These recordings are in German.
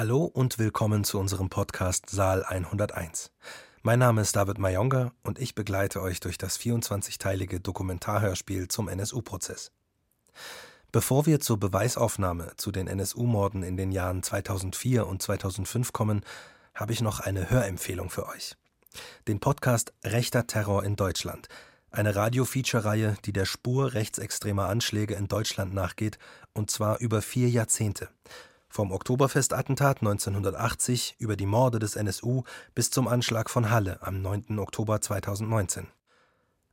Hallo und willkommen zu unserem Podcast Saal 101. Mein Name ist David Mayonga und ich begleite euch durch das 24-teilige Dokumentarhörspiel zum NSU-Prozess. Bevor wir zur Beweisaufnahme zu den NSU-Morden in den Jahren 2004 und 2005 kommen, habe ich noch eine Hörempfehlung für euch. Den Podcast Rechter Terror in Deutschland, eine Radio-Feature-Reihe, die der Spur rechtsextremer Anschläge in Deutschland nachgeht, und zwar über vier Jahrzehnte. Vom Oktoberfestattentat 1980 über die Morde des NSU bis zum Anschlag von Halle am 9. Oktober 2019.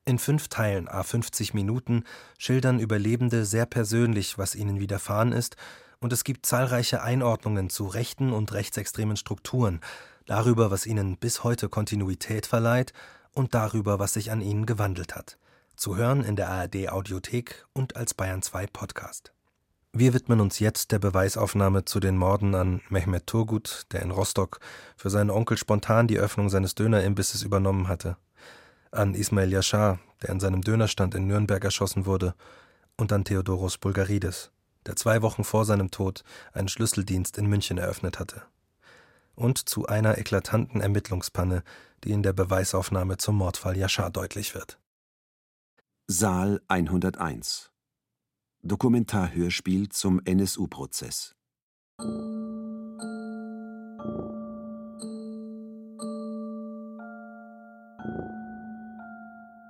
In fünf Teilen a 50 Minuten schildern Überlebende sehr persönlich, was ihnen widerfahren ist, und es gibt zahlreiche Einordnungen zu rechten und rechtsextremen Strukturen, darüber, was ihnen bis heute Kontinuität verleiht und darüber, was sich an ihnen gewandelt hat. Zu hören in der ARD Audiothek und als Bayern 2 Podcast. Wir widmen uns jetzt der Beweisaufnahme zu den Morden an Mehmet Turgut, der in Rostock für seinen Onkel spontan die Öffnung seines Dönerimbisses übernommen hatte, an Ismail Yashar, der in seinem Dönerstand in Nürnberg erschossen wurde, und an Theodoros Bulgaridis, der zwei Wochen vor seinem Tod einen Schlüsseldienst in München eröffnet hatte. Und zu einer eklatanten Ermittlungspanne, die in der Beweisaufnahme zum Mordfall Yashar deutlich wird. Saal 101 Dokumentarhörspiel zum NSU-Prozess.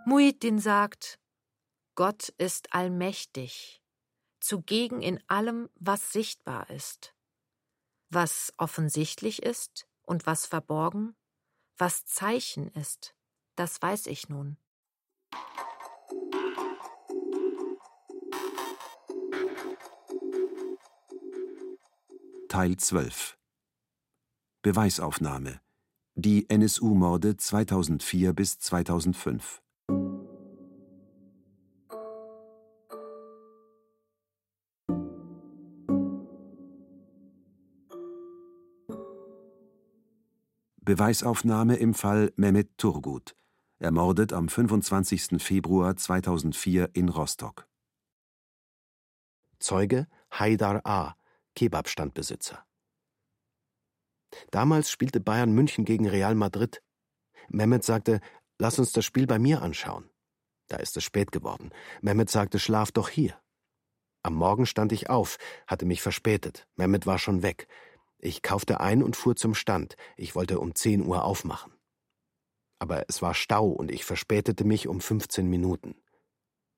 Muhyiddin sagt, Gott ist allmächtig, zugegen in allem, was sichtbar ist. Was offensichtlich ist und was verborgen, was Zeichen ist, das weiß ich nun. Teil 12 Beweisaufnahme Die NSU-Morde 2004 bis 2005 Beweisaufnahme im Fall Mehmet Turgut, ermordet am 25. Februar 2004 in Rostock. Zeuge Haidar A., Kebabstandbesitzer. Damals spielte Bayern München gegen Real Madrid. Mehmet sagte, lass uns das Spiel bei mir anschauen. Da ist es spät geworden. Mehmet sagte, schlaf doch hier. Am Morgen stand ich auf, hatte mich verspätet. Mehmet war schon weg. Ich kaufte ein und fuhr zum Stand. Ich wollte um 10 Uhr aufmachen. Aber es war Stau und ich verspätete mich um 15 Minuten.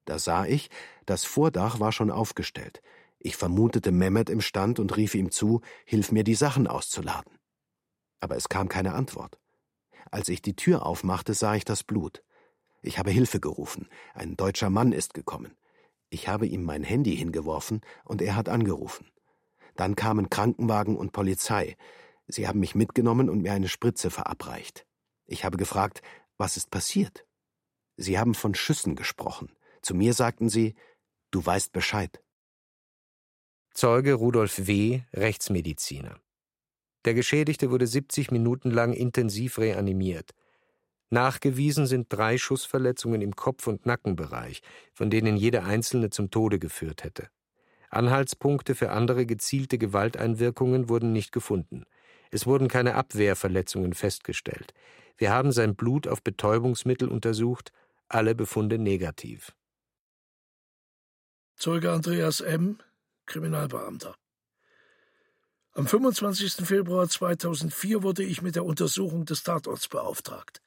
Da sah ich, das Vordach war schon aufgestellt. Ich vermutete Mehmet im Stand und rief ihm zu, hilf mir die Sachen auszuladen. Aber es kam keine Antwort. Als ich die Tür aufmachte, sah ich das Blut. Ich habe Hilfe gerufen. Ein deutscher Mann ist gekommen. Ich habe ihm mein Handy hingeworfen und er hat angerufen. Dann kamen Krankenwagen und Polizei. Sie haben mich mitgenommen und mir eine Spritze verabreicht. Ich habe gefragt, was ist passiert? Sie haben von Schüssen gesprochen. Zu mir sagten sie, du weißt Bescheid. Zeuge Rudolf W., Rechtsmediziner. Der Geschädigte wurde 70 Minuten lang intensiv reanimiert. Nachgewiesen sind drei Schussverletzungen im Kopf- und Nackenbereich, von denen jede einzelne zum Tode geführt hätte. Anhaltspunkte für andere gezielte Gewalteinwirkungen wurden nicht gefunden. Es wurden keine Abwehrverletzungen festgestellt. Wir haben sein Blut auf Betäubungsmittel untersucht, alle Befunde negativ. Zeuge Andreas M., Kriminalbeamter. Am 25. Februar 2004 wurde ich mit der Untersuchung des Tatorts beauftragt.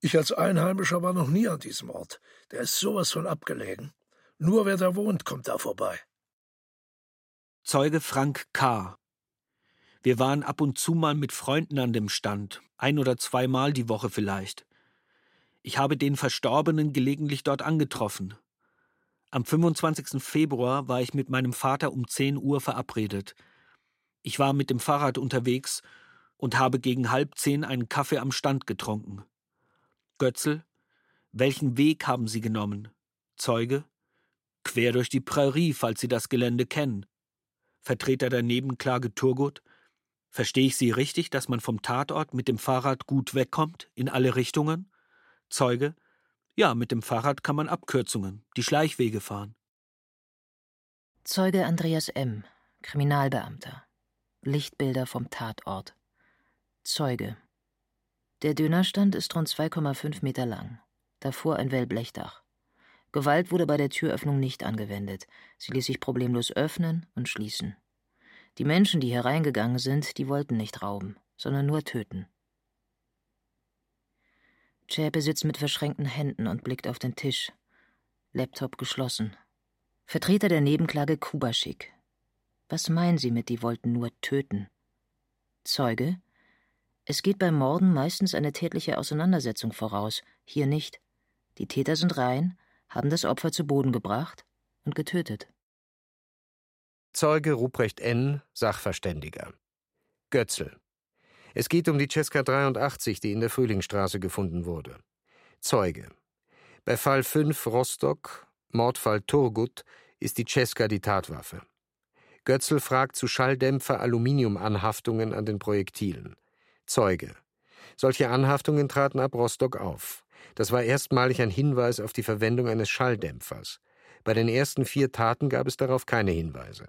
Ich als Einheimischer war noch nie an diesem Ort. Der ist sowas von abgelegen. Nur wer da wohnt, kommt da vorbei. Zeuge Frank K. Wir waren ab und zu mal mit Freunden an dem Stand, ein oder zweimal die Woche vielleicht. Ich habe den Verstorbenen gelegentlich dort angetroffen. Am 25. Februar war ich mit meinem Vater um 10 Uhr verabredet. Ich war mit dem Fahrrad unterwegs und habe gegen halb zehn einen Kaffee am Stand getrunken. Götzel, welchen Weg haben Sie genommen? Zeuge, quer durch die Prärie, falls Sie das Gelände kennen. Vertreter der Nebenklage Turgut, verstehe ich Sie richtig, dass man vom Tatort mit dem Fahrrad gut wegkommt, in alle Richtungen? Zeuge, ja, mit dem Fahrrad kann man Abkürzungen, die Schleichwege fahren. Zeuge Andreas M., Kriminalbeamter. Lichtbilder vom Tatort. Zeuge. Der Dönerstand ist rund 2,5 Meter lang. Davor ein Wellblechdach. Gewalt wurde bei der Türöffnung nicht angewendet. Sie ließ sich problemlos öffnen und schließen. Die Menschen, die hereingegangen sind, die wollten nicht rauben, sondern nur töten. Zschäpe sitzt mit verschränkten Händen und blickt auf den Tisch. Laptop geschlossen. Vertreter der Nebenklage Kubaschik. Was meinen Sie mit, die wollten nur töten? Zeuge. Es geht beim Morden meistens eine tätliche Auseinandersetzung voraus, hier nicht. Die Täter sind rein, haben das Opfer zu Boden gebracht und getötet. Zeuge Ruprecht N., Sachverständiger. Götzl. Es geht um die Cesca 83, die in der Frühlingsstraße gefunden wurde. Zeuge. Bei Fall 5 Rostock, Mordfall Turgut, ist die Cesca die Tatwaffe. Götzl fragt zu Schalldämpfer-Aluminiumanhaftungen an den Projektilen. Zeuge. Solche Anhaftungen traten ab Rostock auf. Das war erstmalig ein Hinweis auf die Verwendung eines Schalldämpfers. Bei den ersten vier Taten gab es darauf keine Hinweise.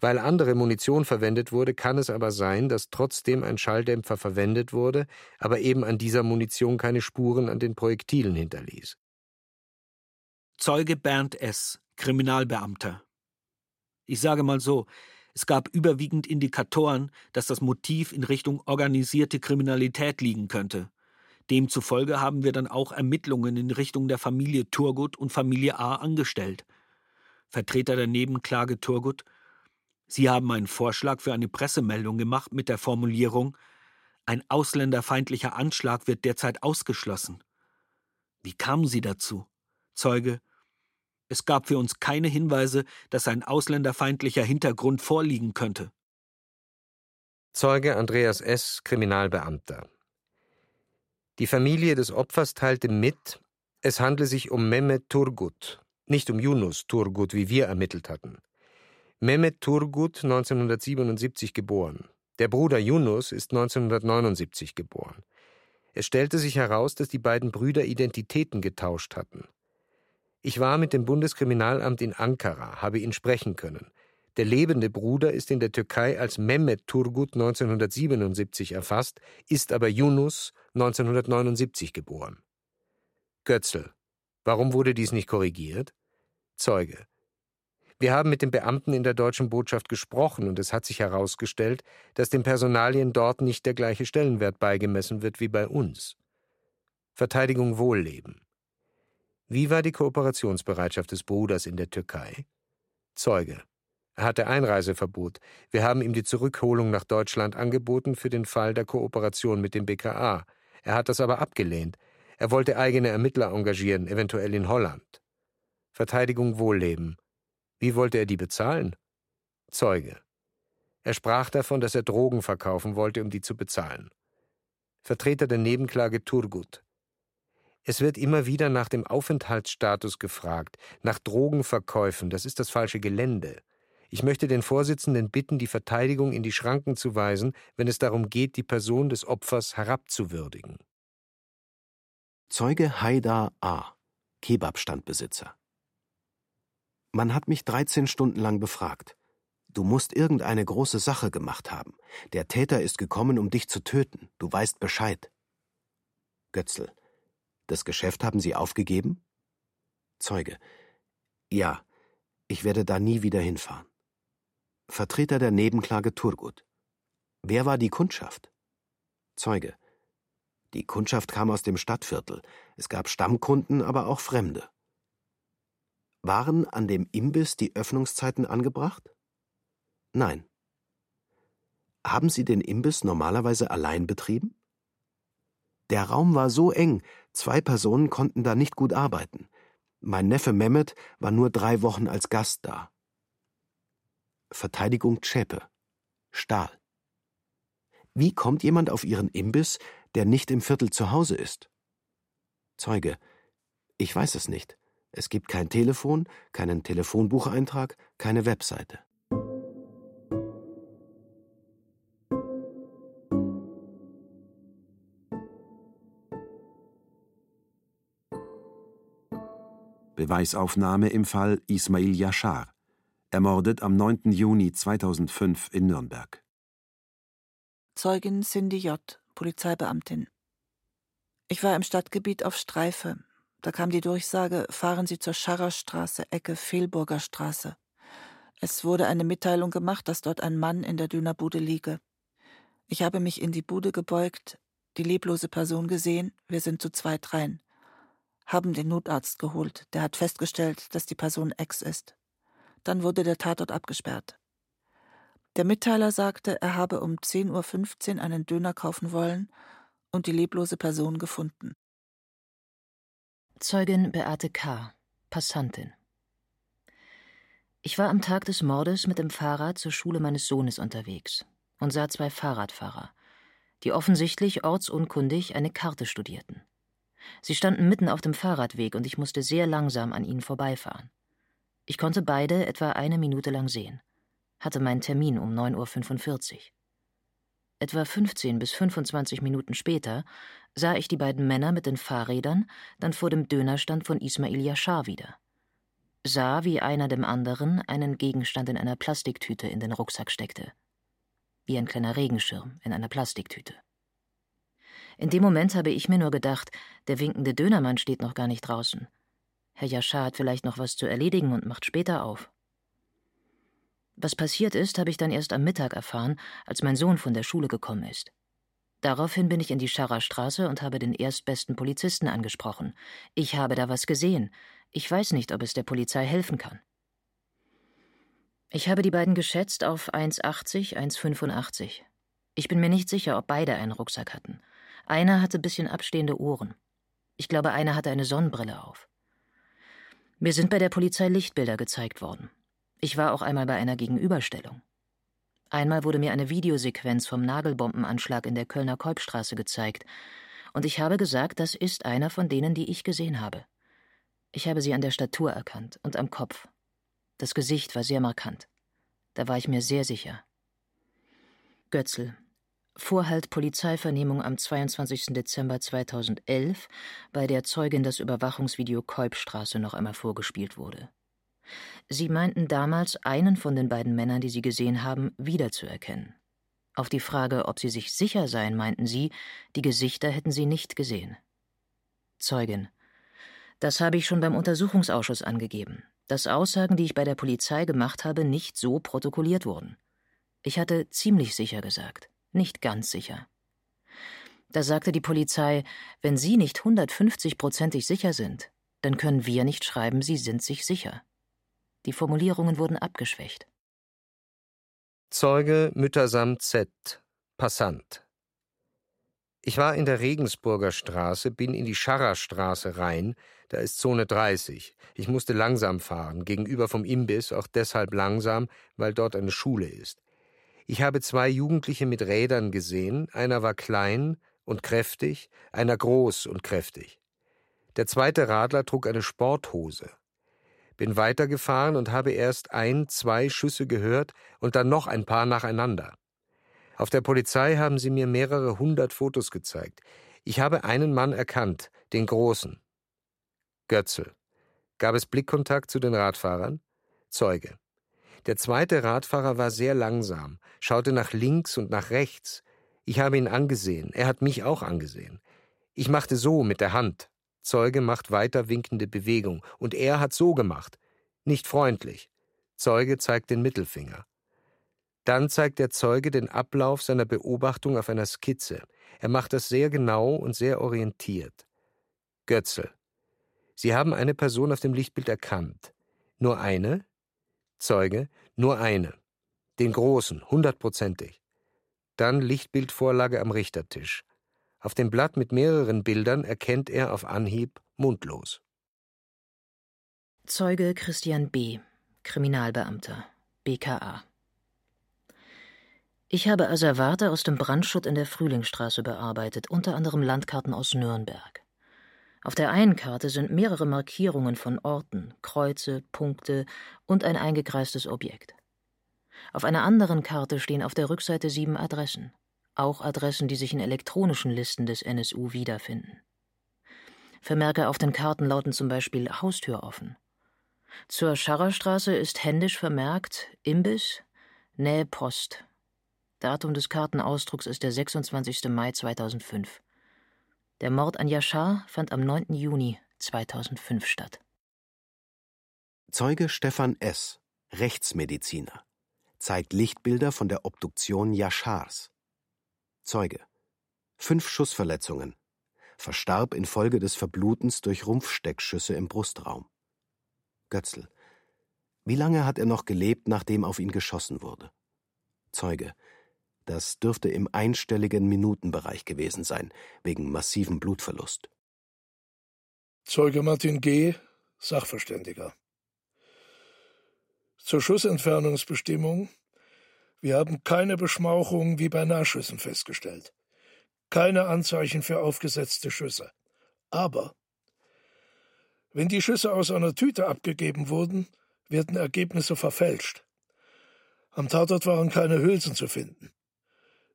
Weil andere Munition verwendet wurde, kann es aber sein, dass trotzdem ein Schalldämpfer verwendet wurde, aber eben an dieser Munition keine Spuren an den Projektilen hinterließ. Zeuge Bernd S., Kriminalbeamter. Ich sage mal so, es gab überwiegend Indikatoren, dass das Motiv in Richtung organisierte Kriminalität liegen könnte. Demzufolge haben wir dann auch Ermittlungen in Richtung der Familie Turgut und Familie A angestellt. Vertreter der Nebenklage Turgut, Sie haben einen Vorschlag für eine Pressemeldung gemacht mit der Formulierung Ein ausländerfeindlicher Anschlag wird derzeit ausgeschlossen. Wie kamen Sie dazu? Zeuge Es gab für uns keine Hinweise, dass ein ausländerfeindlicher Hintergrund vorliegen könnte. Zeuge Andreas S., Kriminalbeamter. Die Familie des Opfers teilte mit, es handle sich um Mehmet Turgut, nicht um Yunus Turgut, wie wir ermittelt hatten. Mehmet Turgut 1977 geboren. Der Bruder Yunus ist 1979 geboren. Es stellte sich heraus, dass die beiden Brüder Identitäten getauscht hatten. Ich war mit dem Bundeskriminalamt in Ankara, habe ihn sprechen können. Der lebende Bruder ist in der Türkei als Mehmet Turgut 1977 erfasst, ist aber Yunus 1979 geboren. Götzl. Warum wurde dies nicht korrigiert? Zeuge. Wir haben mit den Beamten in der deutschen Botschaft gesprochen und es hat sich herausgestellt, dass den Personalien dort nicht der gleiche Stellenwert beigemessen wird wie bei uns. Verteidigung Wohlleben. Wie war die Kooperationsbereitschaft des Bruders in der Türkei? Zeuge. Er hatte Einreiseverbot. Wir haben ihm die Zurückholung nach Deutschland angeboten für den Fall der Kooperation mit dem BKA. Er hat das aber abgelehnt. Er wollte eigene Ermittler engagieren, eventuell in Holland. Verteidigung Wohlleben. Wie wollte er die bezahlen? Zeuge. Er sprach davon, dass er Drogen verkaufen wollte, um die zu bezahlen. Vertreter der Nebenklage Turgut. Es wird immer wieder nach dem Aufenthaltsstatus gefragt, nach Drogenverkäufen, das ist das falsche Gelände. Ich möchte den Vorsitzenden bitten, die Verteidigung in die Schranken zu weisen, wenn es darum geht, die Person des Opfers herabzuwürdigen. Zeuge Haidar A., Kebabstandbesitzer. Man hat mich 13 Stunden lang befragt. Du musst irgendeine große Sache gemacht haben. Der Täter ist gekommen, um dich zu töten. Du weißt Bescheid. Götzl. Das Geschäft haben Sie aufgegeben? Zeuge. Ja, ich werde da nie wieder hinfahren. Vertreter der Nebenklage Turgut. Wer war die Kundschaft? Zeuge. Die Kundschaft kam aus dem Stadtviertel. Es gab Stammkunden, aber auch Fremde. Waren an dem Imbiss die Öffnungszeiten angebracht? Nein. Haben Sie den Imbiss normalerweise allein betrieben? Der Raum war so eng, zwei Personen konnten da nicht gut arbeiten. Mein Neffe Mehmet war nur drei Wochen als Gast da. Verteidigung Zschäpe. Stahl. Wie kommt jemand auf Ihren Imbiss, der nicht im Viertel zu Hause ist? Zeuge. Ich weiß es nicht. Es gibt kein Telefon, keinen Telefonbucheintrag, keine Webseite. Beweisaufnahme im Fall Ismail Yashar, ermordet am 9. Juni 2005 in Nürnberg Zeugin Cindy J., Polizeibeamtin. Ich war im Stadtgebiet auf Streife. Da kam die Durchsage, fahren Sie zur Scharrerstraße, Ecke Fehlburger Straße. Es wurde eine Mitteilung gemacht, dass dort ein Mann in der Dönerbude liege. Ich habe mich in die Bude gebeugt, die leblose Person gesehen, wir sind zu zweit rein. Haben den Notarzt geholt, der hat festgestellt, dass die Person Ex ist. Dann wurde der Tatort abgesperrt. Der Mitteiler sagte, er habe um 10.15 Uhr einen Döner kaufen wollen und die leblose Person gefunden. Zeugin Beate K., Passantin. Ich war am Tag des Mordes mit dem Fahrrad zur Schule meines Sohnes unterwegs und sah zwei Fahrradfahrer, die offensichtlich ortsunkundig eine Karte studierten. Sie standen mitten auf dem Fahrradweg und ich musste sehr langsam an ihnen vorbeifahren. Ich konnte beide etwa eine Minute lang sehen, hatte meinen Termin um 9.45 Uhr. Etwa 15 bis 25 Minuten später sah ich die beiden Männer mit den Fahrrädern dann vor dem Dönerstand von Ismail Yashar wieder. Sah, wie einer dem anderen einen Gegenstand in einer Plastiktüte in den Rucksack steckte. Wie ein kleiner Regenschirm in einer Plastiktüte. In dem Moment habe ich mir nur gedacht, der winkende Dönermann steht noch gar nicht draußen. Herr Yashar hat vielleicht noch was zu erledigen und macht später auf. Was passiert ist, habe ich dann erst am Mittag erfahren, als mein Sohn von der Schule gekommen ist. Daraufhin bin ich in die Scharrer Straße und habe den erstbesten Polizisten angesprochen. Ich habe da was gesehen. Ich weiß nicht, ob es der Polizei helfen kann. Ich habe die beiden geschätzt auf 1,80, 1,85. Ich bin mir nicht sicher, ob beide einen Rucksack hatten. Einer hatte bisschen abstehende Ohren. Ich glaube, einer hatte eine Sonnenbrille auf. Mir sind bei der Polizei Lichtbilder gezeigt worden. Ich war auch einmal bei einer Gegenüberstellung. Einmal wurde mir eine Videosequenz vom Nagelbombenanschlag in der Kölner Kolbstraße gezeigt, und ich habe gesagt, das ist einer von denen, die ich gesehen habe. Ich habe sie an der Statur erkannt und am Kopf. Das Gesicht war sehr markant. Da war ich mir sehr sicher. Götzl. Vorhalt Polizeivernehmung am 22. Dezember 2011, bei der Zeugin das Überwachungsvideo Kolbstraße noch einmal vorgespielt wurde. Sie meinten damals, einen von den beiden Männern, die Sie gesehen haben, wiederzuerkennen. Auf die Frage, ob Sie sich sicher seien, meinten Sie, die Gesichter hätten Sie nicht gesehen. Zeugin. Das habe ich schon beim Untersuchungsausschuss angegeben, dass Aussagen, die ich bei der Polizei gemacht habe, nicht so protokolliert wurden. Ich hatte ziemlich sicher gesagt, nicht ganz sicher. Da sagte die Polizei, wenn Sie nicht 150-prozentig sicher sind, dann können wir nicht schreiben, Sie sind sich sicher. Die Formulierungen wurden abgeschwächt. Zeuge Müttersam Z. Passant. Ich war in der Regensburger Straße, bin in die Scharrerstraße rein, da ist Zone 30. Ich musste langsam fahren, gegenüber vom Imbiss auch deshalb langsam, weil dort eine Schule ist. Ich habe zwei Jugendliche mit Rädern gesehen, einer war klein und kräftig, einer groß und kräftig. Der zweite Radler trug eine Sporthose bin weitergefahren und habe erst ein, zwei Schüsse gehört und dann noch ein paar nacheinander. Auf der Polizei haben sie mir mehrere hundert Fotos gezeigt. Ich habe einen Mann erkannt, den Großen. Götzel. Gab es Blickkontakt zu den Radfahrern? Zeuge. Der zweite Radfahrer war sehr langsam, schaute nach links und nach rechts. Ich habe ihn angesehen, er hat mich auch angesehen. Ich machte so mit der Hand. Zeuge macht weiter winkende Bewegung, und er hat so gemacht. Nicht freundlich. Zeuge zeigt den Mittelfinger. Dann zeigt der Zeuge den Ablauf seiner Beobachtung auf einer Skizze. Er macht das sehr genau und sehr orientiert. Götzel. Sie haben eine Person auf dem Lichtbild erkannt. Nur eine? Zeuge. Nur eine. Den großen, hundertprozentig. Dann Lichtbildvorlage am Richtertisch. Auf dem Blatt mit mehreren Bildern erkennt er auf Anhieb mundlos. Zeuge Christian B., Kriminalbeamter, BKA. Ich habe Asservate aus dem Brandschutt in der Frühlingsstraße bearbeitet, unter anderem Landkarten aus Nürnberg. Auf der einen Karte sind mehrere Markierungen von Orten, Kreuze, Punkte und ein eingekreistes Objekt. Auf einer anderen Karte stehen auf der Rückseite sieben Adressen auch Adressen, die sich in elektronischen Listen des NSU wiederfinden. Vermerke auf den Karten lauten zum Beispiel Haustür offen. Zur Scharrerstraße ist händisch vermerkt Imbiss, Nähe Post. Datum des Kartenausdrucks ist der 26. Mai 2005. Der Mord an Yashar fand am 9. Juni 2005 statt. Zeuge Stefan S., Rechtsmediziner, zeigt Lichtbilder von der Obduktion Yashars. Zeuge. Fünf Schussverletzungen. Verstarb infolge des Verblutens durch Rumpfsteckschüsse im Brustraum. Götzl. Wie lange hat er noch gelebt, nachdem auf ihn geschossen wurde? Zeuge. Das dürfte im einstelligen Minutenbereich gewesen sein, wegen massivem Blutverlust. Zeuge Martin G., Sachverständiger. Zur Schussentfernungsbestimmung. Wir haben keine Beschmauchung wie bei Nahschüssen festgestellt. Keine Anzeichen für aufgesetzte Schüsse. Aber wenn die Schüsse aus einer Tüte abgegeben wurden, werden Ergebnisse verfälscht. Am Tatort waren keine Hülsen zu finden.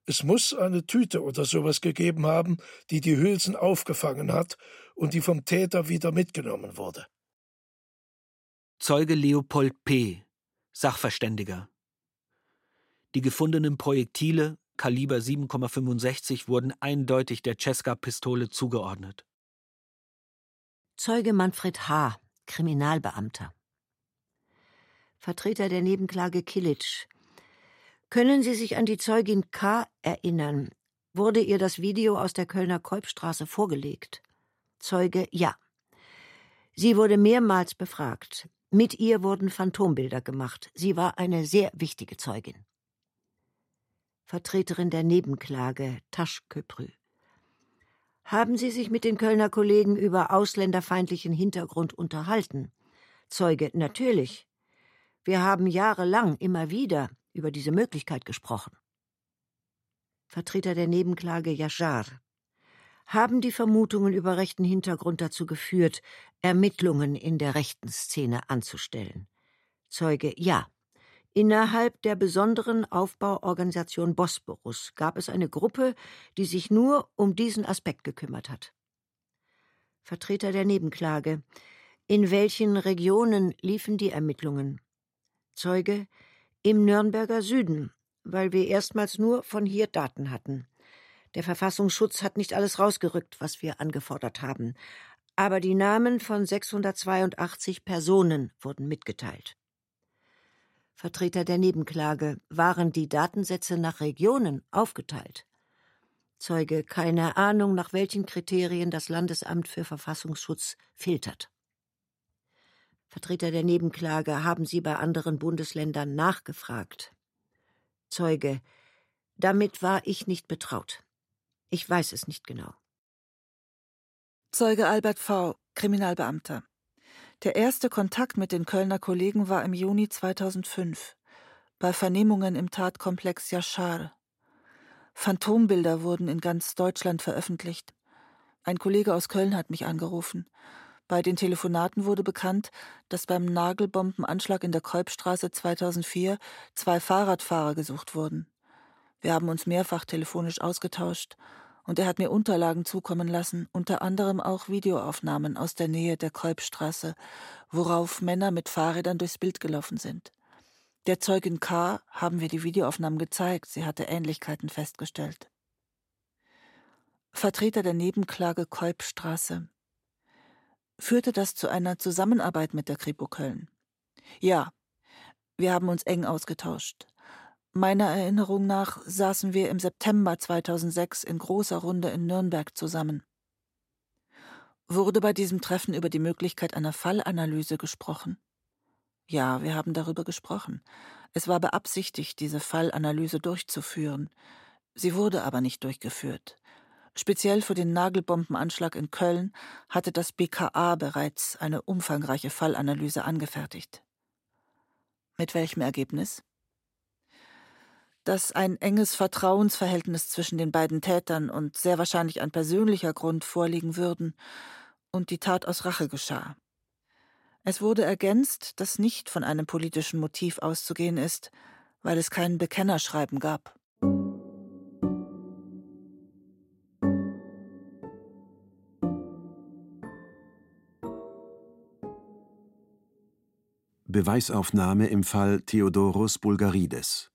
Es muss eine Tüte oder sowas gegeben haben, die die Hülsen aufgefangen hat und die vom Täter wieder mitgenommen wurde. Zeuge Leopold P., Sachverständiger. Die gefundenen Projektile, Kaliber 7,65, wurden eindeutig der Cesca-Pistole zugeordnet. Zeuge Manfred H., Kriminalbeamter. Vertreter der Nebenklage Kilic. Können Sie sich an die Zeugin K. erinnern? Wurde ihr das Video aus der Kölner Kolbstraße vorgelegt? Zeuge Ja. Sie wurde mehrmals befragt. Mit ihr wurden Phantombilder gemacht. Sie war eine sehr wichtige Zeugin. Vertreterin der Nebenklage, Taschköprü. Haben Sie sich mit den Kölner Kollegen über ausländerfeindlichen Hintergrund unterhalten? Zeuge, natürlich. Wir haben jahrelang immer wieder über diese Möglichkeit gesprochen. Vertreter der Nebenklage Yashar. Haben die Vermutungen über rechten Hintergrund dazu geführt, Ermittlungen in der rechten Szene anzustellen? Zeuge Ja. Innerhalb der besonderen Aufbauorganisation Bosporus gab es eine Gruppe, die sich nur um diesen Aspekt gekümmert hat. Vertreter der Nebenklage. In welchen Regionen liefen die Ermittlungen? Zeuge im Nürnberger Süden, weil wir erstmals nur von hier Daten hatten. Der Verfassungsschutz hat nicht alles rausgerückt, was wir angefordert haben, aber die Namen von 682 Personen wurden mitgeteilt. Vertreter der Nebenklage waren die Datensätze nach Regionen aufgeteilt. Zeuge keine Ahnung, nach welchen Kriterien das Landesamt für Verfassungsschutz filtert. Vertreter der Nebenklage, haben Sie bei anderen Bundesländern nachgefragt? Zeuge, damit war ich nicht betraut. Ich weiß es nicht genau. Zeuge Albert V., Kriminalbeamter. Der erste Kontakt mit den Kölner Kollegen war im Juni 2005 bei Vernehmungen im Tatkomplex Yashar. Phantombilder wurden in ganz Deutschland veröffentlicht. Ein Kollege aus Köln hat mich angerufen. Bei den Telefonaten wurde bekannt, dass beim Nagelbombenanschlag in der Kolbstraße 2004 zwei Fahrradfahrer gesucht wurden. Wir haben uns mehrfach telefonisch ausgetauscht und er hat mir Unterlagen zukommen lassen, unter anderem auch Videoaufnahmen aus der Nähe der Kolbstraße, worauf Männer mit Fahrrädern durchs Bild gelaufen sind. Der Zeugin K. haben wir die Videoaufnahmen gezeigt, sie hatte Ähnlichkeiten festgestellt. Vertreter der Nebenklage Kolbstraße Führte das zu einer Zusammenarbeit mit der Kripo Köln? Ja, wir haben uns eng ausgetauscht. Meiner Erinnerung nach saßen wir im September 2006 in großer Runde in Nürnberg zusammen. Wurde bei diesem Treffen über die Möglichkeit einer Fallanalyse gesprochen? Ja, wir haben darüber gesprochen. Es war beabsichtigt, diese Fallanalyse durchzuführen. Sie wurde aber nicht durchgeführt. Speziell für den Nagelbombenanschlag in Köln hatte das BKA bereits eine umfangreiche Fallanalyse angefertigt. Mit welchem Ergebnis? Dass ein enges Vertrauensverhältnis zwischen den beiden Tätern und sehr wahrscheinlich ein persönlicher Grund vorliegen würden und die Tat aus Rache geschah. Es wurde ergänzt, dass nicht von einem politischen Motiv auszugehen ist, weil es kein Bekennerschreiben gab. Beweisaufnahme im Fall Theodoros Bulgarides.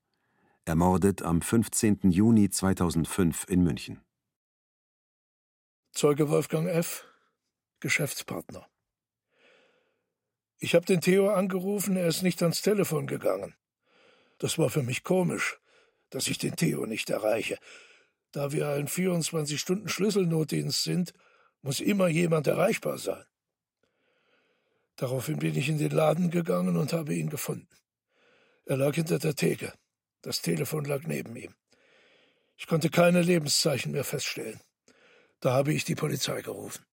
Ermordet am 15. Juni 2005 in München. Zeuge Wolfgang F., Geschäftspartner. Ich habe den Theo angerufen, er ist nicht ans Telefon gegangen. Das war für mich komisch, dass ich den Theo nicht erreiche. Da wir ein 24-Stunden-Schlüsselnotdienst sind, muss immer jemand erreichbar sein. Daraufhin bin ich in den Laden gegangen und habe ihn gefunden. Er lag hinter der Theke. Das Telefon lag neben ihm. Ich konnte keine Lebenszeichen mehr feststellen. Da habe ich die Polizei gerufen.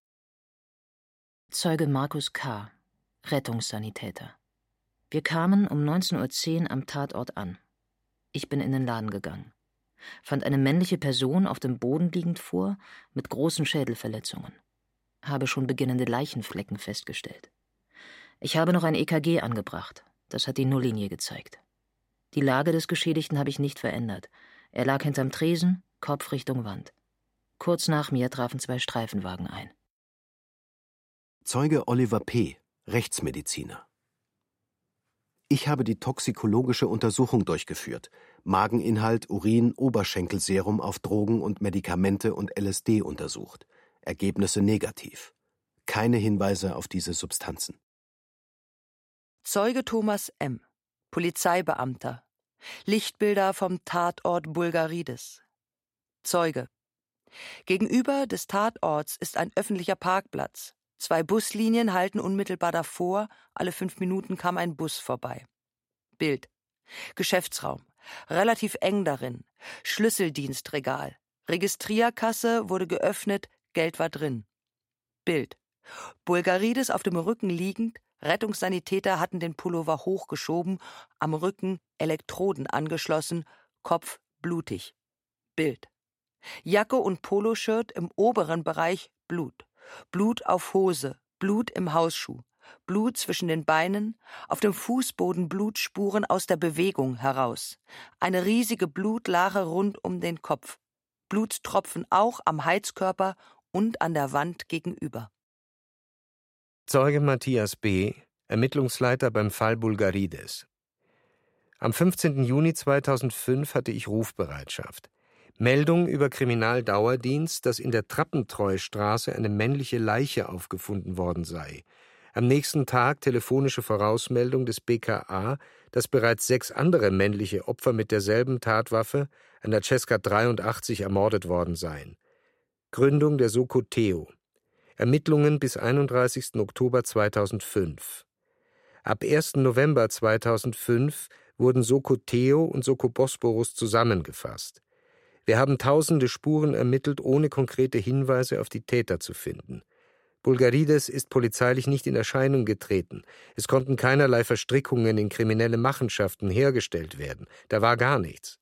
Zeuge Markus K., Rettungssanitäter. Wir kamen um 19.10 Uhr am Tatort an. Ich bin in den Laden gegangen, fand eine männliche Person auf dem Boden liegend vor, mit großen Schädelverletzungen. Habe schon beginnende Leichenflecken festgestellt. Ich habe noch ein EKG angebracht. Das hat die Nulllinie gezeigt. Die Lage des Geschädigten habe ich nicht verändert. Er lag hinterm Tresen, Kopf Richtung Wand. Kurz nach mir trafen zwei Streifenwagen ein. Zeuge Oliver P., Rechtsmediziner. Ich habe die toxikologische Untersuchung durchgeführt. Mageninhalt, Urin, Oberschenkelserum auf Drogen und Medikamente und LSD untersucht. Ergebnisse negativ. Keine Hinweise auf diese Substanzen. Zeuge Thomas M., Polizeibeamter. Lichtbilder vom Tatort Bulgarides. Zeuge. Gegenüber des Tatorts ist ein öffentlicher Parkplatz. Zwei Buslinien halten unmittelbar davor, alle fünf Minuten kam ein Bus vorbei. Bild. Geschäftsraum. Relativ eng darin. Schlüsseldienstregal. Registrierkasse wurde geöffnet, Geld war drin. Bild. Bulgarides auf dem Rücken liegend, Rettungssanitäter hatten den Pullover hochgeschoben, am Rücken Elektroden angeschlossen, Kopf blutig. Bild. Jacke und Poloshirt im oberen Bereich Blut. Blut auf Hose, Blut im Hausschuh, Blut zwischen den Beinen, auf dem Fußboden Blutspuren aus der Bewegung heraus, eine riesige Blutlache rund um den Kopf, Blutstropfen auch am Heizkörper und an der Wand gegenüber. Zeuge Matthias B., Ermittlungsleiter beim Fall Bulgarides. Am 15. Juni 2005 hatte ich Rufbereitschaft. Meldung über Kriminaldauerdienst, dass in der Trappentreustraße eine männliche Leiche aufgefunden worden sei. Am nächsten Tag telefonische Vorausmeldung des BKA, dass bereits sechs andere männliche Opfer mit derselben Tatwaffe, einer Cesca 83, ermordet worden seien. Gründung der Soko Theo. Ermittlungen bis 31. Oktober 2005. Ab 1. November 2005 wurden Soko Theo und Soko Bosporus zusammengefasst. Wir haben tausende Spuren ermittelt, ohne konkrete Hinweise auf die Täter zu finden. Bulgarides ist polizeilich nicht in Erscheinung getreten. Es konnten keinerlei Verstrickungen in kriminelle Machenschaften hergestellt werden. Da war gar nichts.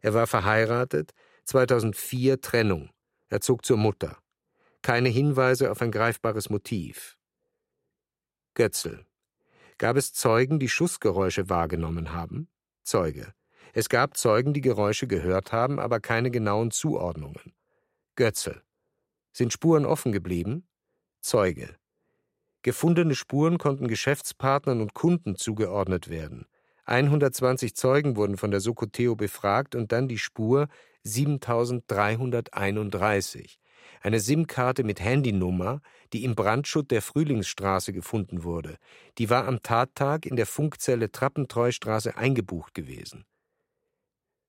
Er war verheiratet, 2004 Trennung. Er zog zur Mutter. Keine Hinweise auf ein greifbares Motiv. Götzl. Gab es Zeugen, die Schussgeräusche wahrgenommen haben? Zeuge. Es gab Zeugen, die Geräusche gehört haben, aber keine genauen Zuordnungen. Götzel. Sind Spuren offen geblieben? Zeuge. Gefundene Spuren konnten Geschäftspartnern und Kunden zugeordnet werden. 120 Zeugen wurden von der Sokoteo befragt und dann die Spur 7331, eine SIM-Karte mit Handynummer, die im Brandschutt der Frühlingsstraße gefunden wurde. Die war am Tattag in der Funkzelle Trappentreustraße eingebucht gewesen.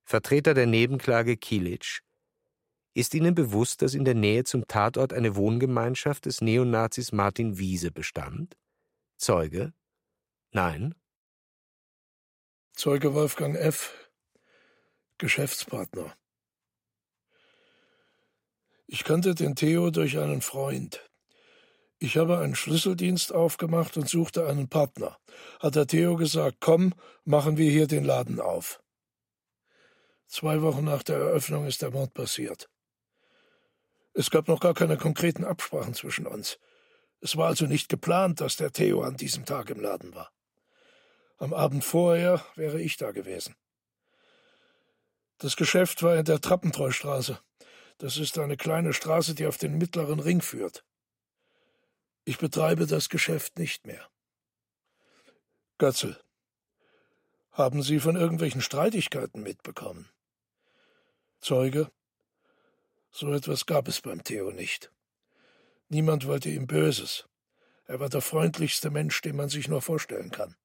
Vertreter der Nebenklage Kilic, ist Ihnen bewusst, dass in der Nähe zum Tatort eine Wohngemeinschaft des Neonazis Martin Wiese bestand? Zeuge? Nein. Zeuge Wolfgang F., Geschäftspartner. Ich kannte den Theo durch einen Freund. Ich habe einen Schlüsseldienst aufgemacht und suchte einen Partner. Hat der Theo gesagt, komm, machen wir hier den Laden auf. Zwei Wochen nach der Eröffnung ist der Mord passiert. Es gab noch gar keine konkreten Absprachen zwischen uns. Es war also nicht geplant, dass der Theo an diesem Tag im Laden war. Am Abend vorher wäre ich da gewesen. Das Geschäft war in der Trappentreustraße. Das ist eine kleine Straße, die auf den mittleren Ring führt. Ich betreibe das Geschäft nicht mehr. Götzel. Haben Sie von irgendwelchen Streitigkeiten mitbekommen? Zeuge So etwas gab es beim Theo nicht. Niemand wollte ihm Böses. Er war der freundlichste Mensch, den man sich nur vorstellen kann.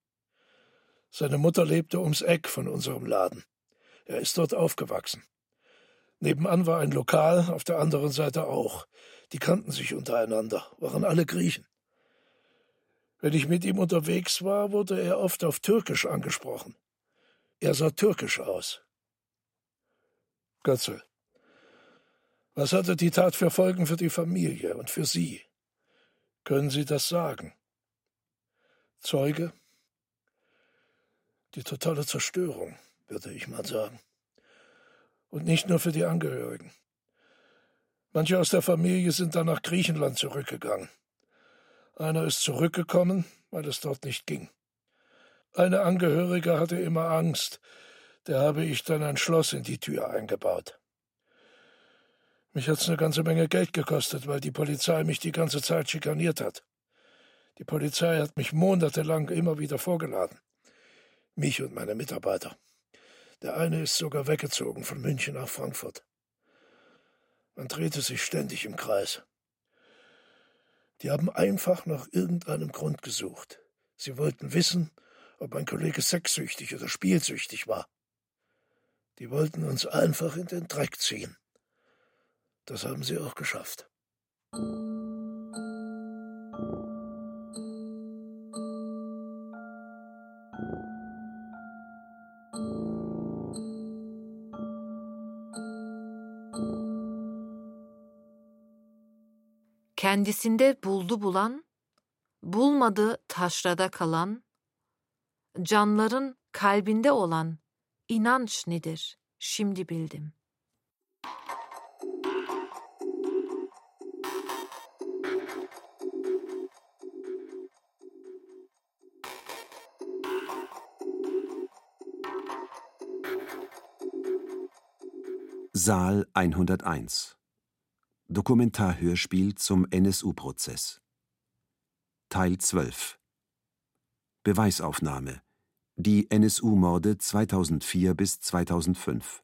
Seine Mutter lebte ums Eck von unserem Laden. Er ist dort aufgewachsen. Nebenan war ein Lokal, auf der anderen Seite auch. Die kannten sich untereinander, waren alle Griechen. Wenn ich mit ihm unterwegs war, wurde er oft auf Türkisch angesprochen. Er sah türkisch aus. Götzel. Was hatte die Tat für Folgen für die Familie und für Sie? Können Sie das sagen? Zeuge? Die totale Zerstörung, würde ich mal sagen. Und nicht nur für die Angehörigen. Manche aus der Familie sind dann nach Griechenland zurückgegangen. Einer ist zurückgekommen, weil es dort nicht ging. Eine Angehörige hatte immer Angst, der habe ich dann ein Schloss in die Tür eingebaut. Mich hat's eine ganze Menge Geld gekostet, weil die Polizei mich die ganze Zeit schikaniert hat. Die Polizei hat mich monatelang immer wieder vorgeladen. Mich und meine Mitarbeiter. Der eine ist sogar weggezogen von München nach Frankfurt. Man drehte sich ständig im Kreis. Die haben einfach nach irgendeinem Grund gesucht. Sie wollten wissen, ob ein Kollege sexsüchtig oder spielsüchtig war. Die wollten uns einfach in den Dreck ziehen. Das haben sie auch geschafft. Kendisinde buldu bulan, bulmadı taşrada kalan, canların kalbinde olan inanç nedir şimdi bildim. Saal 101 Dokumentarhörspiel zum NSU-Prozess Teil 12 Beweisaufnahme. Die NSU-Morde 2004 bis 2005